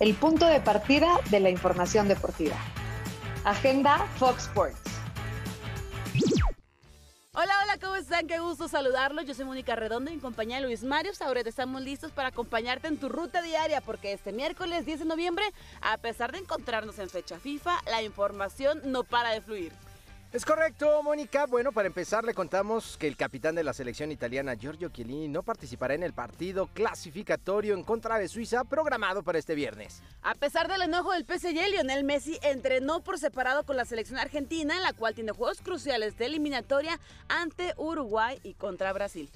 el punto de partida de la información deportiva. Agenda Fox Sports. Hola, hola, ¿cómo están? Qué gusto saludarlos. Yo soy Mónica Redondo y en compañía de Luis Mario Sauret estamos listos para acompañarte en tu ruta diaria porque este miércoles 10 de noviembre, a pesar de encontrarnos en fecha FIFA, la información no para de fluir. Es correcto, Mónica. Bueno, para empezar le contamos que el capitán de la selección italiana, Giorgio Chiellini, no participará en el partido clasificatorio en contra de Suiza programado para este viernes. A pesar del enojo del PSG, Lionel Messi entrenó por separado con la selección argentina, en la cual tiene juegos cruciales de eliminatoria ante Uruguay y contra Brasil.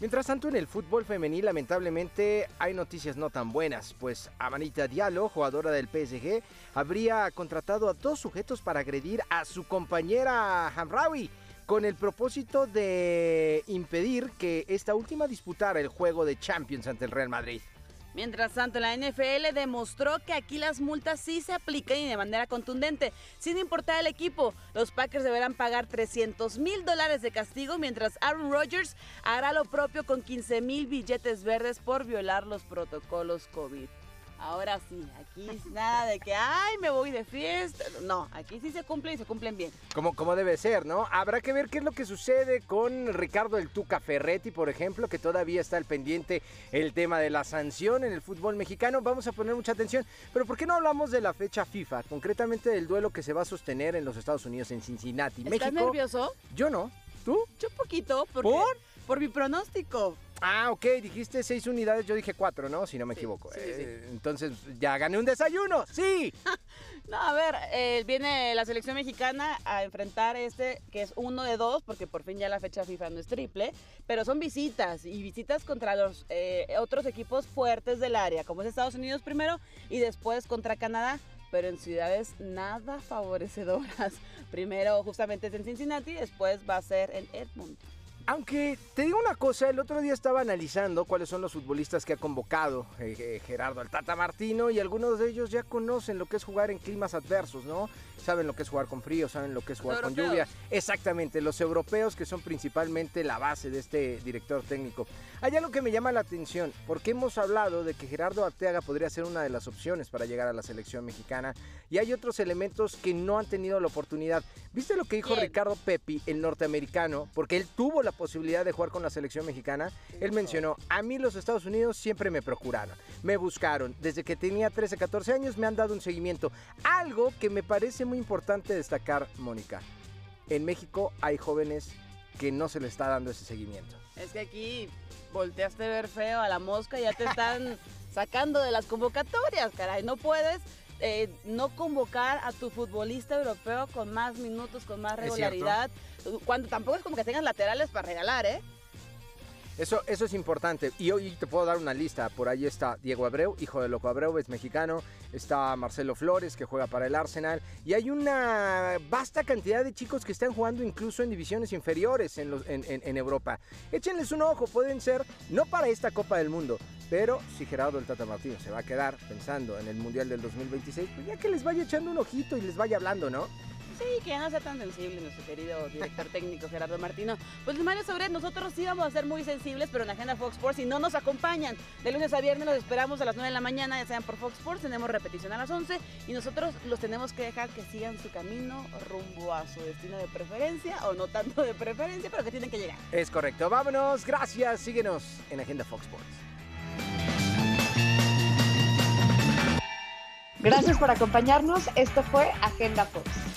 Mientras tanto, en el fútbol femenil, lamentablemente, hay noticias no tan buenas, pues Amanita Diallo, jugadora del PSG, habría contratado a dos sujetos para agredir a su compañera Hamraoui con el propósito de impedir que esta última disputara el juego de Champions ante el Real Madrid. Mientras tanto, la NFL demostró que aquí las multas sí se aplican y de manera contundente, sin importar el equipo. Los Packers deberán pagar 300 mil dólares de castigo, mientras Aaron Rodgers hará lo propio con 15 mil billetes verdes por violar los protocolos COVID. Ahora sí, aquí nada de que, ay, me voy de fiesta. No, aquí sí se cumple y se cumplen bien. Como, como debe ser, ¿no? Habrá que ver qué es lo que sucede con Ricardo el Tuca Ferretti, por ejemplo, que todavía está al pendiente el tema de la sanción en el fútbol mexicano. Vamos a poner mucha atención. Pero ¿por qué no hablamos de la fecha FIFA? Concretamente del duelo que se va a sostener en los Estados Unidos, en Cincinnati. ¿Estás nervioso? Yo no. ¿Tú? Yo poquito. Porque, ¿Por? Por mi pronóstico. Ah, ok, dijiste seis unidades, yo dije cuatro, ¿no? Si no me equivoco. Eh, entonces, ya gané un desayuno, sí. no, a ver, eh, viene la selección mexicana a enfrentar este, que es uno de dos, porque por fin ya la fecha FIFA no es triple, pero son visitas, y visitas contra los eh, otros equipos fuertes del área, como es Estados Unidos primero, y después contra Canadá pero en ciudades nada favorecedoras. Primero justamente es en Cincinnati, después va a ser en Edmonton. Aunque te digo una cosa, el otro día estaba analizando cuáles son los futbolistas que ha convocado eh, eh, Gerardo Altata Martino y algunos de ellos ya conocen lo que es jugar en climas adversos, ¿no? Saben lo que es jugar con frío, saben lo que es jugar con lluvia. Exactamente, los europeos que son principalmente la base de este director técnico. Hay algo que me llama la atención, porque hemos hablado de que Gerardo Arteaga podría ser una de las opciones para llegar a la selección mexicana y hay otros elementos que no han tenido la oportunidad. ¿Viste lo que dijo Ricardo Pepi, el norteamericano? Porque él tuvo la posibilidad de jugar con la selección mexicana. Él mencionó, a mí los Estados Unidos siempre me procuraron, me buscaron. Desde que tenía 13, 14 años me han dado un seguimiento. Algo que me parece muy importante destacar, Mónica. En México hay jóvenes que no se le está dando ese seguimiento. Es que aquí volteaste a ver feo a la mosca y ya te están sacando de las convocatorias, caray. No puedes eh, no convocar a tu futbolista europeo con más minutos, con más regularidad, cuando tampoco es como que tengas laterales para regalar, ¿eh? Eso, eso es importante. Y hoy te puedo dar una lista. Por ahí está Diego Abreu, hijo de Loco Abreu, es mexicano. Está Marcelo Flores, que juega para el Arsenal. Y hay una vasta cantidad de chicos que están jugando incluso en divisiones inferiores en, en, Europa. Échenles un ojo, pueden ser, no para esta Copa del Mundo, pero si Gerardo el Tata Martino se va a quedar pensando en el Mundial del 2026, pues ya que les vaya echando un ojito y les vaya hablando, ¿no? Sí, que no sea tan sensible nuestro querido director técnico Gerardo Martino. Pues Mario Sobre, nosotros sí vamos a ser muy sensibles, pero en Agenda Fox Sports, si no nos acompañan, de lunes a viernes los esperamos a las 9 de la mañana, ya sean por Fox Sports, tenemos repetición a las 11 y nosotros los tenemos que dejar que sigan su camino rumbo a su destino de preferencia, o no tanto de preferencia, pero que tienen que llegar. Es correcto, vámonos, gracias, síguenos en Agenda Fox Sports. Gracias por acompañarnos, esto fue Agenda Fox.